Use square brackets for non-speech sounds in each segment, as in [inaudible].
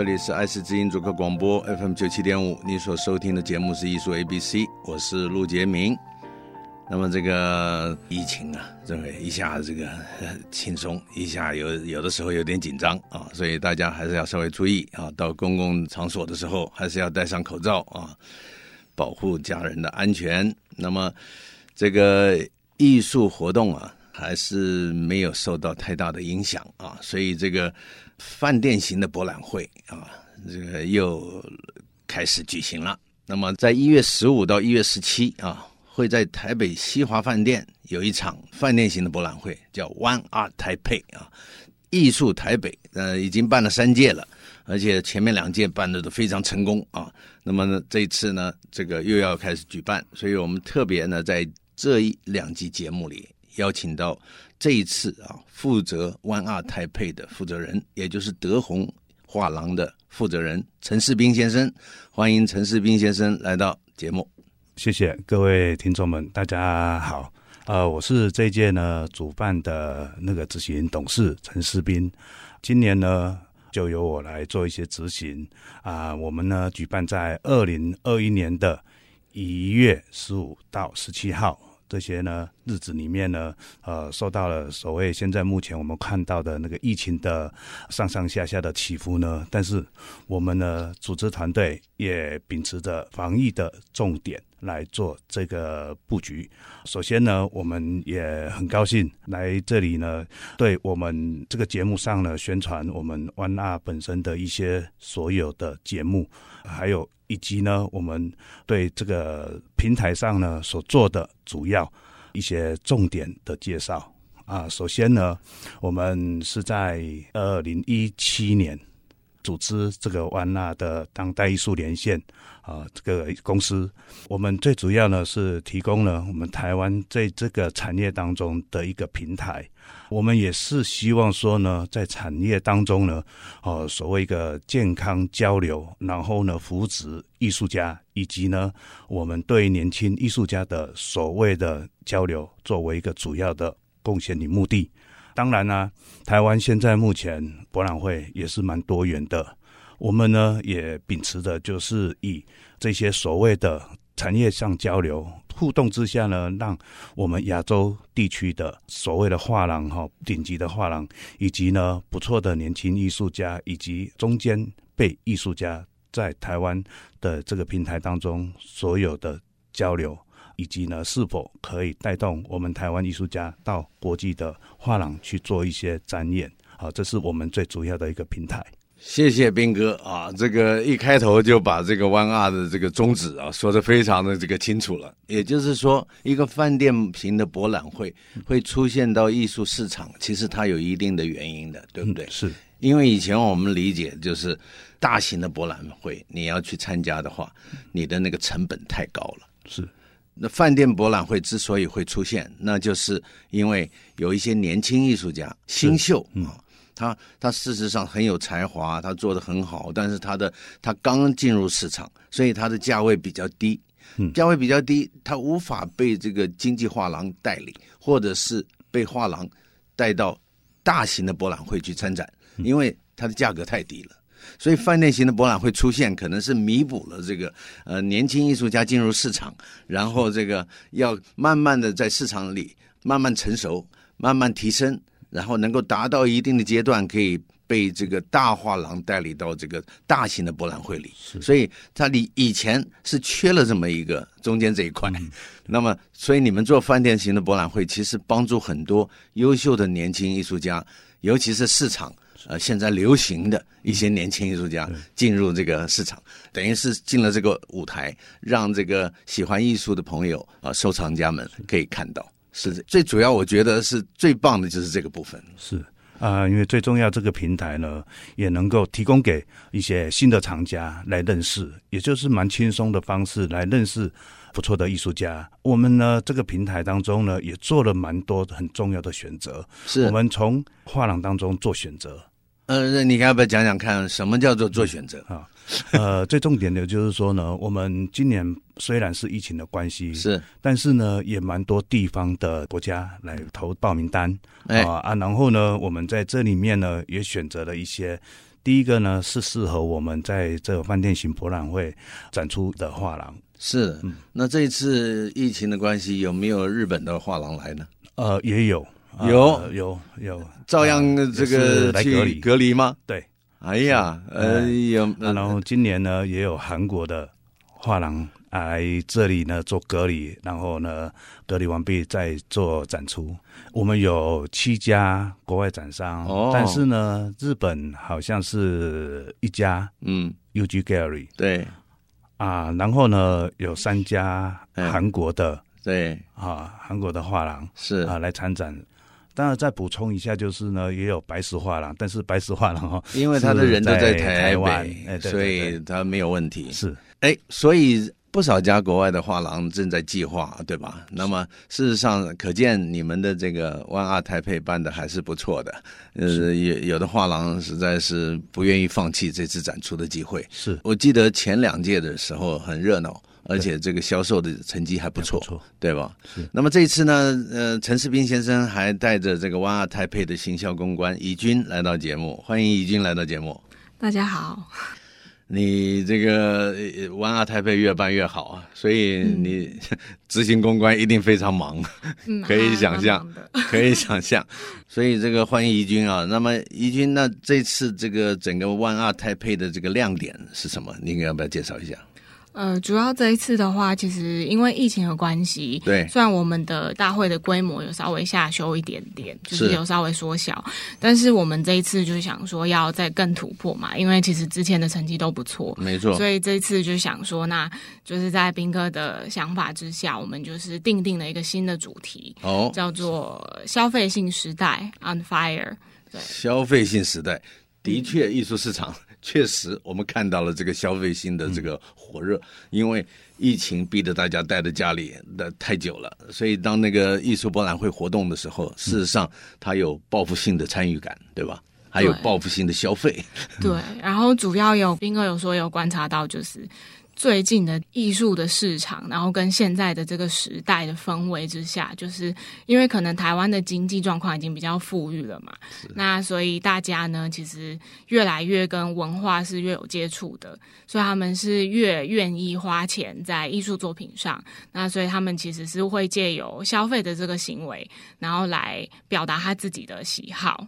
这里是爱思之音主客广播 FM 九七点五，你所收听的节目是艺术 A B C，我是陆杰明。那么这个疫情啊，这个一下这个 [laughs] 轻松，一下有有的时候有点紧张啊，所以大家还是要稍微注意啊，到公共场所的时候还是要戴上口罩啊，保护家人的安全。那么这个艺术活动啊，还是没有受到太大的影响啊，所以这个。饭店型的博览会啊，这个又开始举行了。那么，在一月十五到一月十七啊，会在台北西华饭店有一场饭店型的博览会，叫 One Art Taipei 啊，艺术台北。呃，已经办了三届了，而且前面两届办的都非常成功啊。那么呢，这次呢，这个又要开始举办，所以我们特别呢，在这一两集节目里邀请到。这一次啊，负责 One Art Taipei 的负责人，也就是德宏画廊的负责人陈世斌先生，欢迎陈世斌先生来到节目。谢谢各位听众们，大家好。呃，我是这一届呢主办的那个执行董事陈世斌，今年呢就由我来做一些执行啊、我们呢举办在二零二一年的一月十五到十七号。这些呢日子里面呢，呃，受到了所谓现在目前我们看到的那个疫情的上上下下的起伏呢，但是我们呢组织团队也秉持着防疫的重点来做这个布局。首先呢，我们也很高兴来这里呢，对我们这个节目上呢宣传我们 One Art 本身的一些所有的节目，还有。以及呢，我们对这个平台上呢所做的主要一些重点的介绍。啊，首先呢，我们是在二零一七年组织这个湾纳的当代艺术连线。啊，这个公司，我们最主要呢是提供了我们台湾在这个产业当中的一个平台。我们也是希望说呢，在产业当中呢，呃，所谓一个健康交流，然后呢，扶植艺术家，以及呢，我们对年轻艺术家的所谓的交流，作为一个主要的贡献与目的。当然呢，台湾现在目前博览会也是蛮多元的。我们呢也秉持的就是以这些所谓的产业上交流互动之下呢，让我们亚洲地区的所谓的画廊哈，顶级的画廊，以及呢不错的年轻艺术家，以及中间辈艺术家，在台湾的这个平台当中所有的交流，以及呢是否可以带动我们台湾艺术家到国际的画廊去做一些展演，好，这是我们最主要的一个平台。谢谢斌哥啊，这个一开头就把这个 One Art 的这个宗旨啊说的非常的这个清楚了。也就是说，一个饭店型的博览会会出现到艺术市场，其实它有一定的原因的，对不对？嗯、是因为以前我们理解就是大型的博览会，你要去参加的话，你的那个成本太高了。是，那饭店博览会之所以会出现，那就是因为有一些年轻艺术家新秀啊。嗯他他事实上很有才华，他做的很好，但是他的他刚进入市场，所以他的价位比较低，嗯，价位比较低，他无法被这个经济画廊代理，或者是被画廊带到大型的博览会去参展，因为它的价格太低了。所以饭店型的博览会出现，可能是弥补了这个呃年轻艺术家进入市场，然后这个要慢慢的在市场里慢慢成熟，慢慢提升。然后能够达到一定的阶段，可以被这个大画廊代理到这个大型的博览会里。所以它里以前是缺了这么一个中间这一块。嗯、那么，所以你们做饭店型的博览会，其实帮助很多优秀的年轻艺术家，尤其是市场呃现在流行的一些年轻艺术家进入这个市场，等于是进了这个舞台，让这个喜欢艺术的朋友啊、呃、收藏家们可以看到。是最主要，我觉得是最棒的就是这个部分。是啊、呃，因为最重要这个平台呢，也能够提供给一些新的藏家来认识，也就是蛮轻松的方式来认识不错的艺术家。我们呢，这个平台当中呢，也做了蛮多很重要的选择。是我们从画廊当中做选择。呃，你要不要讲讲看，什么叫做做选择啊？呃，[laughs] 最重点的就是说呢，我们今年虽然是疫情的关系，是，但是呢，也蛮多地方的国家来投报名单，哎、啊啊，然后呢，我们在这里面呢，也选择了一些，第一个呢是适合我们在这个饭店型博览会展出的画廊。是，嗯，那这一次疫情的关系，有没有日本的画廊来呢？呃，也有。有、呃、有有，照样这个来隔离。隔离吗？对，哎呀，呃，有、呃，然后今年呢也有韩国的画廊来这里呢做隔离，然后呢隔离完毕再做展出。我们有七家国外展商，哦、但是呢日本好像是一家，嗯，UG Gallery 对，啊，然后呢有三家韩国的，对。啊，韩国的画廊是。啊来参展。当然，再补充一下，就是呢，也有白石画廊，但是白石画廊 [laughs] 哈，因为他的人都在台湾，哎，所以他没有问题。是，哎，所以不少家国外的画廊正在计划，对吧？那么事实上，可见你们的这个 One Art Taipei 办的还是不错的。呃，有有的画廊实在是不愿意放弃这次展出的机会。是我记得前两届的时候很热闹。而且这个销售的成绩还不错，不错，对吧？是。那么这一次呢，呃，陈世斌先生还带着这个 One Art Taipei 的行销公关怡君来到节目，欢迎怡君来到节目。大家好。你这个 One Art Taipei 越办越好啊，所以你执行公关一定非常忙，嗯、可以想象，[laughs] 可以想象。所以这个欢迎怡君啊。那么怡君，那这次这个整个 One Art Taipei 的这个亮点是什么？你要不要介绍一下？呃，主要这一次的话，其实因为疫情的关系，对，虽然我们的大会的规模有稍微下修一点点，就是有稍微缩小，但是我们这一次就想说要再更突破嘛，因为其实之前的成绩都不错，没错，所以这一次就想说，那就是在斌哥的想法之下，我们就是定定了一个新的主题，哦，叫做消费性时代 On Fire，对，消费性时代，的确，艺术市场。确实，我们看到了这个消费性的这个火热，因为疫情逼得大家待在家里的太久了，所以当那个艺术博览会活动的时候，事实上它有报复性的参与感，对吧？还有报复性的消费。[laughs] 对，然后主要有斌哥有说有观察到就是。最近的艺术的市场，然后跟现在的这个时代的氛围之下，就是因为可能台湾的经济状况已经比较富裕了嘛，那所以大家呢，其实越来越跟文化是越有接触的，所以他们是越愿意花钱在艺术作品上，那所以他们其实是会借由消费的这个行为，然后来表达他自己的喜好。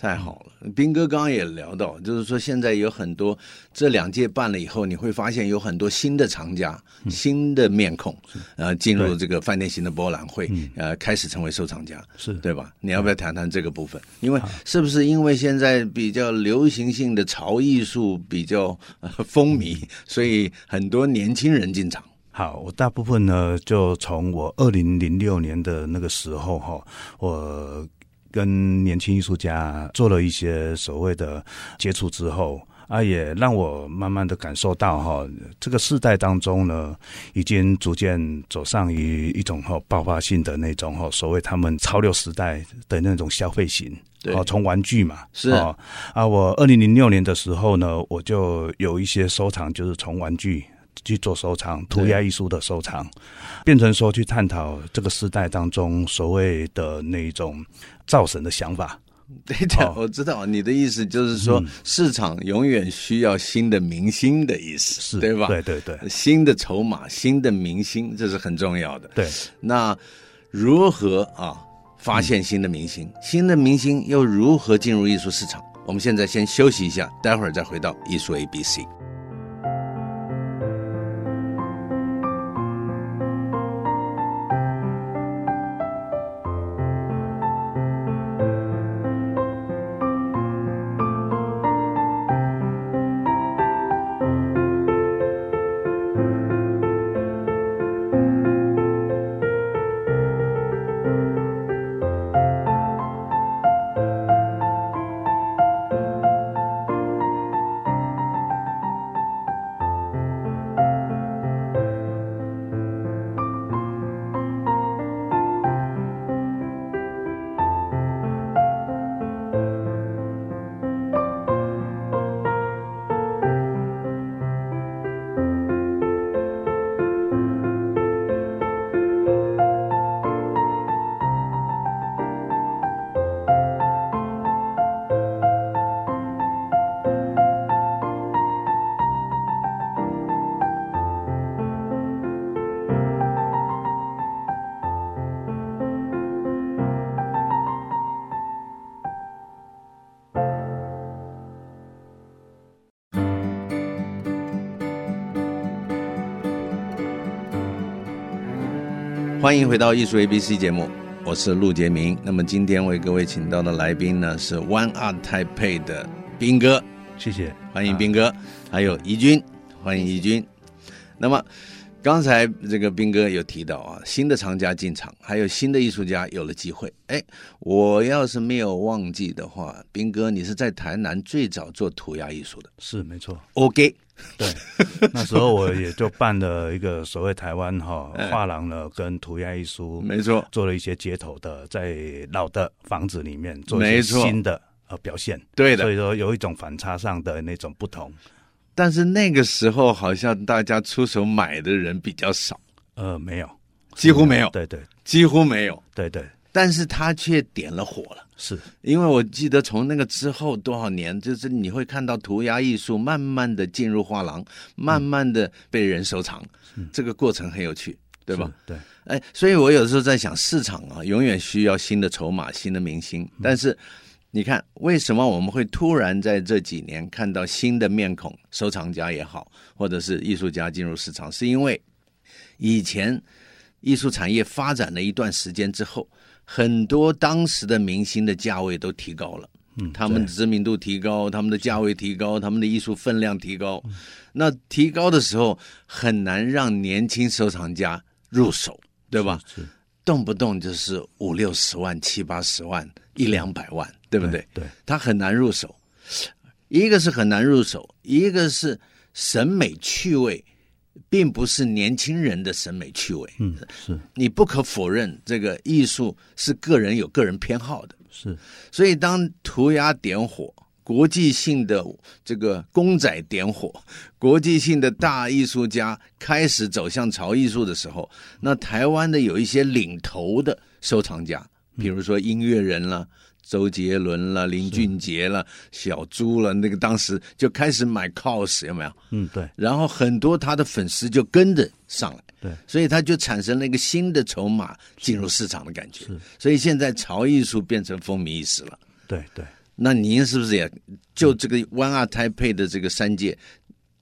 太好了，斌哥刚刚也聊到，就是说现在有很多这两届办了以后，你会发现有很多新的藏家、嗯、新的面孔，呃，进入这个饭店型的博览会，呃，开始成为收藏家，是对吧？你要不要谈谈这个部分？因为是不是因为现在比较流行性的潮艺术比较、呃、风靡，所以很多年轻人进场？好，我大部分呢，就从我二零零六年的那个时候哈，我。跟年轻艺术家做了一些所谓的接触之后，啊，也让我慢慢的感受到哈，这个世代当中呢，已经逐渐走上于一种哈爆发性的那种哈，所谓他们潮流时代的那种消费型，哦，从玩具嘛，是啊，我二零零六年的时候呢，我就有一些收藏，就是从玩具。去做收藏，涂鸦艺术的收藏，变成说去探讨这个时代当中所谓的那一种造神的想法。[laughs] 对的，哦，我知道你的意思，就是说市场永远需要新的明星的意思，是对吧？对对对，新的筹码，新的明星，这是很重要的。对，那如何啊发现新的明星？嗯、新的明星又如何进入艺术市场？我们现在先休息一下，待会儿再回到艺术 A B C。欢迎回到艺术 ABC 节目，我是陆杰明。那么今天为各位请到的来宾呢是 One Art Taipei 的斌哥，谢谢，欢迎斌哥，还有怡君，欢迎怡君。那么。刚才这个斌哥有提到啊，新的藏家进场，还有新的艺术家有了机会。哎，我要是没有忘记的话，斌哥，你是在台南最早做涂鸦艺术的，是没错。OK，对，那时候我也就办了一个所谓台湾哈画廊呢，跟涂鸦艺术没错，做了一些街头的，在老的房子里面做一些新的呃表现，对的，所以说有一种反差上的那种不同。但是那个时候好像大家出手买的人比较少，呃，没有，几乎没有，对对，几乎没有，对对。但是他却点了火了，是因为我记得从那个之后多少年，就是你会看到涂鸦艺术慢慢的进入画廊，慢慢的被人收藏，嗯，这个过程很有趣，对吧？对，哎，所以我有时候在想，市场啊，永远需要新的筹码、新的明星，但是。你看，为什么我们会突然在这几年看到新的面孔，收藏家也好，或者是艺术家进入市场？是因为以前艺术产业发展了一段时间之后，很多当时的明星的价位都提高了，嗯，他们的知名度提高，他们的价位提高，他们的艺术分量提高。那提高的时候，很难让年轻收藏家入手，对吧？是。动不动就是五六十万、七八十万、一两百万，对不对？对，他很难入手。一个是很难入手，一个是审美趣味，并不是年轻人的审美趣味。嗯，是。你不可否认，这个艺术是个人有个人偏好的。是。所以当涂鸦点火。国际性的这个公仔点火，国际性的大艺术家开始走向潮艺术的时候，那台湾的有一些领头的收藏家，比如说音乐人了，周杰伦了，林俊杰了，小猪了，那个当时就开始买 COS，有没有？嗯，对。然后很多他的粉丝就跟着上来，对，所以他就产生了一个新的筹码进入市场的感觉。是，所以现在潮艺术变成风靡一时了。对对。那您是不是也就这个 One Art Taipei 的这个三届，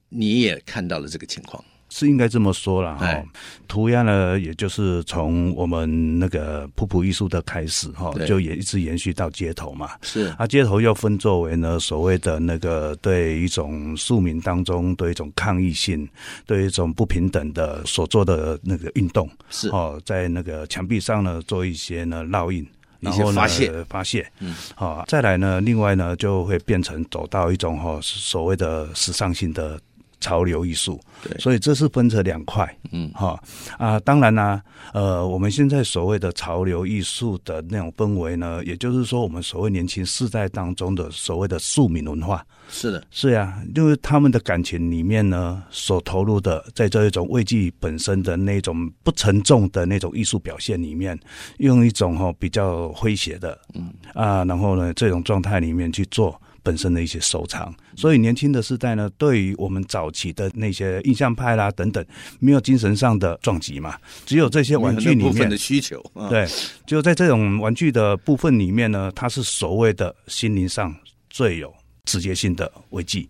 你也看到了这个情况？是应该这么说了哈。涂鸦呢，也就是从我们那个普普艺术的开始哈，就也一直延续到街头嘛。是啊，街头又分作为呢所谓的那个对一种庶民当中对一种抗议性、对一种不平等的所做的那个运动是哦，在那个墙壁上呢做一些呢烙印。然后呢，发泄，发泄，嗯，好，再来呢，另外呢，就会变成走到一种哈所谓的时尚性的潮流艺术，对，所以这是分成两块，嗯，哈啊，当然呢，呃，我们现在所谓的潮流艺术的那种氛围呢，也就是说，我们所谓年轻世代当中的所谓的庶民文化。是的，是呀，因为他们的感情里面呢，所投入的，在这一种畏惧本身的那种不沉重的那种艺术表现里面，用一种哈比较诙谐的，嗯。啊，然后呢，这种状态里面去做本身的一些收藏，所以年轻的世代呢，对于我们早期的那些印象派啦等等，没有精神上的撞击嘛，只有这些玩具里面的需求，对，就在这种玩具的部分里面呢，它是所谓的心灵上最有。直接性的危机，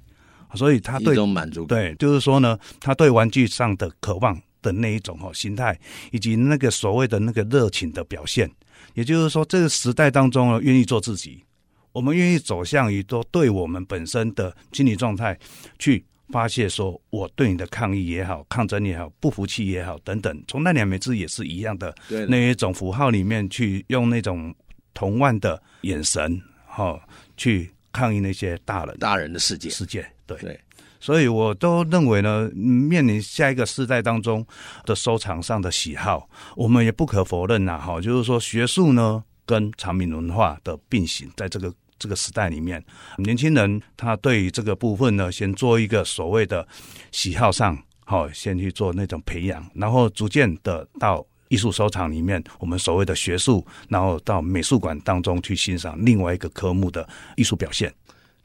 所以他对一种满足对，就是说呢，他对玩具上的渴望的那一种哈心态，以及那个所谓的那个热情的表现，也就是说，这个时代当中呢，愿意做自己，我们愿意走向于都对我们本身的心理状态去发泄，说我对你的抗议也好，抗争也好，不服气也好等等，从那两枚字也是一样的，对那一种符号里面去用那种同万的眼神哈去。抗议那些大人。大人的世界。世界，对。对，所以我都认为呢，面临下一个世代当中的收藏上的喜好，我们也不可否认呐，哈，就是说学术呢跟常民文化的并行，在这个这个时代里面，年轻人他对于这个部分呢，先做一个所谓的喜好上，好，先去做那种培养，然后逐渐的到。艺术收藏里面，我们所谓的学术，然后到美术馆当中去欣赏另外一个科目的艺术表现。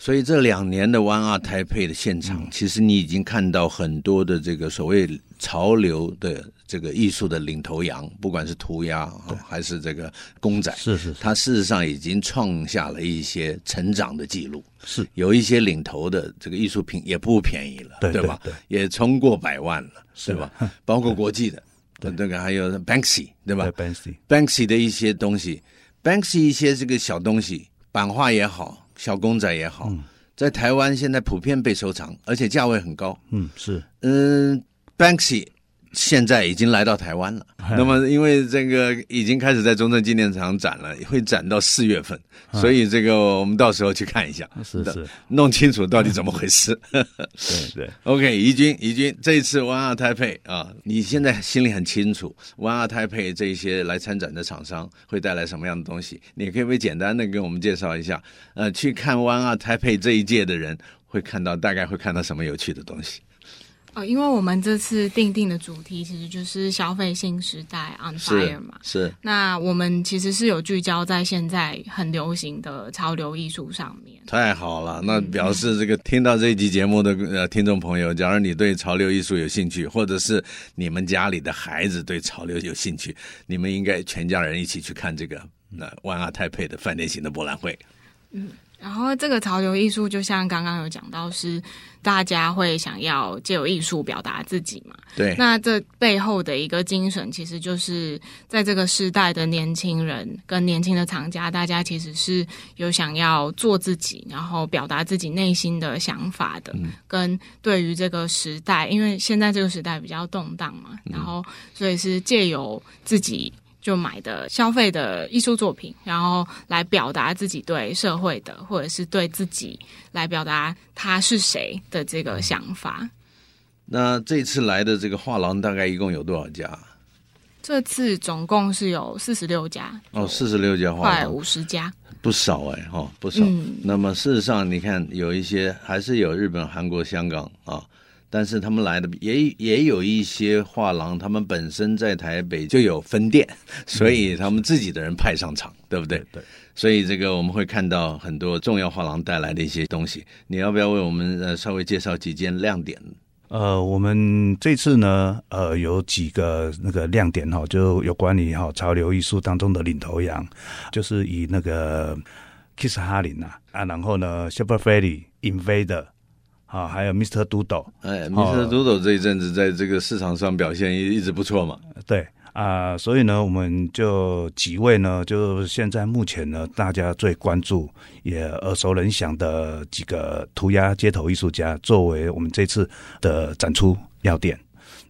所以这两年的 One Art Taipei 的现场，嗯，其实你已经看到很多的这个所谓潮流的这个艺术的领头羊，不管是涂鸦还是这个公仔，是是，是，它事实上已经创下了一些成长的记录。是有一些领头的这个艺术品也不便宜了，对对吧？对，也冲过百万了，是吧？包括国际的。[laughs] 对那个还有 Banksy 对吧，Banksy Banksy 的一些东西，Banksy 一些这个小东西，版画也好，小公仔也好，嗯、在台湾现在普遍被收藏，而且价位很高。嗯，是，嗯，Banksy。现在已经来到台湾了，那么因为这个已经开始在中正纪念堂展了，会展到四月份，所以这个我们到时候去看一下，是是，弄清楚到底怎么回事。[laughs] 对对，[laughs] OK，怡君怡君，这一次 One Art Taipei 啊，你现在心里很清楚，One Art Taipei 这一些来参展的厂商会带来什么样的东西？你可以不可以简单的给我们介绍一下？呃，去看 One Art Taipei 这一届的人会看到大概会看到什么有趣的东西？哦，因为我们这次定定的主题其实就是消费新时代 On Fire 嘛，是。是那我们其实是有聚焦在现在很流行的潮流艺术上面。太好了，那表示这个听到这一集节目的呃听众朋友，假如你对潮流艺术有兴趣，或者是你们家里的孩子对潮流有兴趣，你们应该全家人一起去看这个那 One Art Taipei 的饭店型的博览会。嗯。然后这个潮流艺术，就像刚刚有讲到，是大家会想要借由艺术表达自己嘛？对。那这背后的一个精神，其实就是在这个时代的年轻人跟年轻的藏家，大家其实是有想要做自己，然后表达自己内心的想法的。嗯。跟对于这个时代，因为现在这个时代比较动荡嘛，然后所以是借由自己。就买的消费的艺术作品，然后来表达自己对社会的，或者是对自己来表达他是谁的这个想法。那这次来的这个画廊大概一共有多少家？这次总共是有四十六家。哦，四十六家画廊，快五十家，不少哎，哈，不少。嗯。那么事实上，你看有一些还是有日本、韩国、香港啊。但是他们来的也也有一些画廊，他们本身在台北就有分店，所以他们自己的人派上场，对不对？对。所以这个我们会看到很多重要画廊带来的一些东西。你要不要为我们呃稍微介绍几件亮点？呃，我们这次呢，呃，有几个那个亮点哈，就有关于哈潮流艺术当中的领头羊，就是以那个 Keith Haring 啊啊，然后呢，Shepard Fairey Invader。啊，还有 Mr. Doodle，哎，Mr. Doodle 这一阵子在这个市场上表现一一直不错嘛。对啊，所以呢，我们就几位呢，就现在目前呢，大家最关注也耳熟能详的几个涂鸦街头艺术家，作为我们这次的展出要点。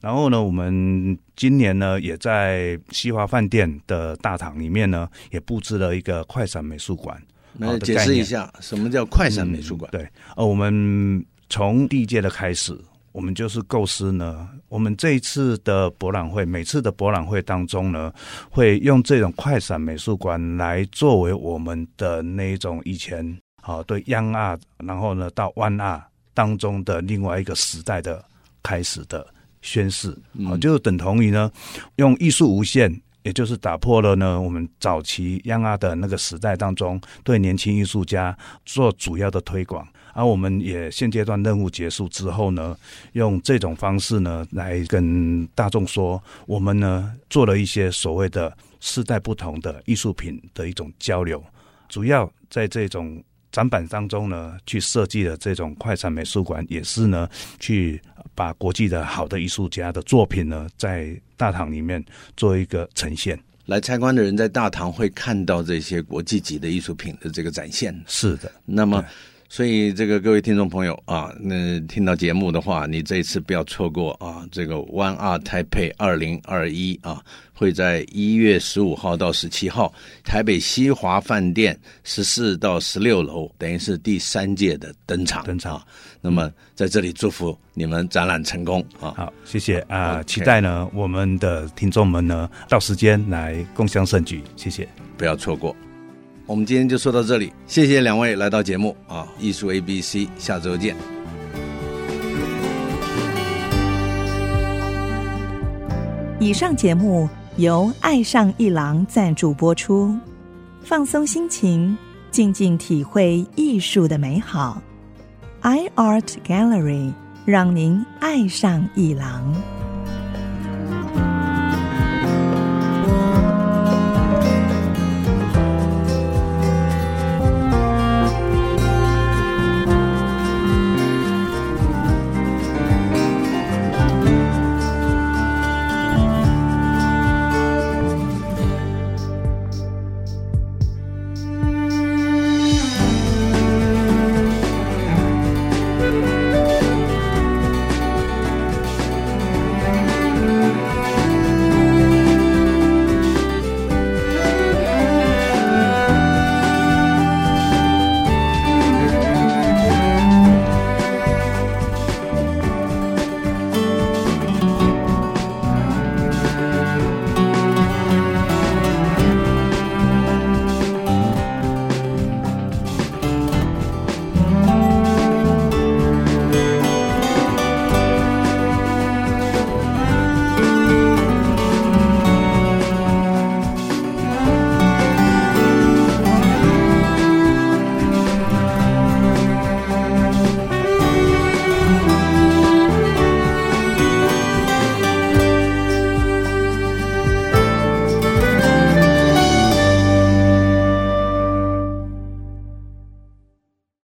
然后呢，我们今年呢，也在西华饭店的大堂里面呢，也布置了一个快闪美术馆。来解释一下，什么叫快闪美术馆？嗯、对，呃，我们。从第一届的开始，我们就是构思呢。我们这一次的博览会，每次的博览会当中呢，会用这种快闪美术馆来作为我们的那一种以前啊，对 Young Art，然后呢到 One Art 当中的另外一个时代的开始的宣示啊，就等同于呢，用艺术无限，也就是打破了呢我们早期 Young Art 的那个时代当中对年轻艺术家做主要的推广。而、啊、我们也现阶段任务结束之后呢，用这种方式呢来跟大众说，我们呢做了一些所谓的世代不同的艺术品的一种交流，主要在这种展板当中呢去设计的这种快闪美术馆，也是呢去把国际的好的艺术家的作品呢在大堂里面做一个呈现。来参观的人在大堂会看到这些国际级的艺术品的这个展现。是的，那么。所以，这个各位听众朋友啊，那听到节目的话，你这一次不要错过啊！这个 One Art Taipei 二零二一啊，会在一月十五号到十七号，台北西华饭店十四到十六楼，等于是第三届的登场。登场。那么在这里祝福你们展览成功啊！好，谢谢啊.期待呢，我们的听众们呢，到时间来共享盛举。谢谢，不要错过。我们今天就说到这里，谢谢两位来到节目啊！艺术 A B C，下周见。以上节目由爱上艺廊赞助播出，放松心情，静静体会艺术的美好。iArt Gallery 让您爱上艺廊。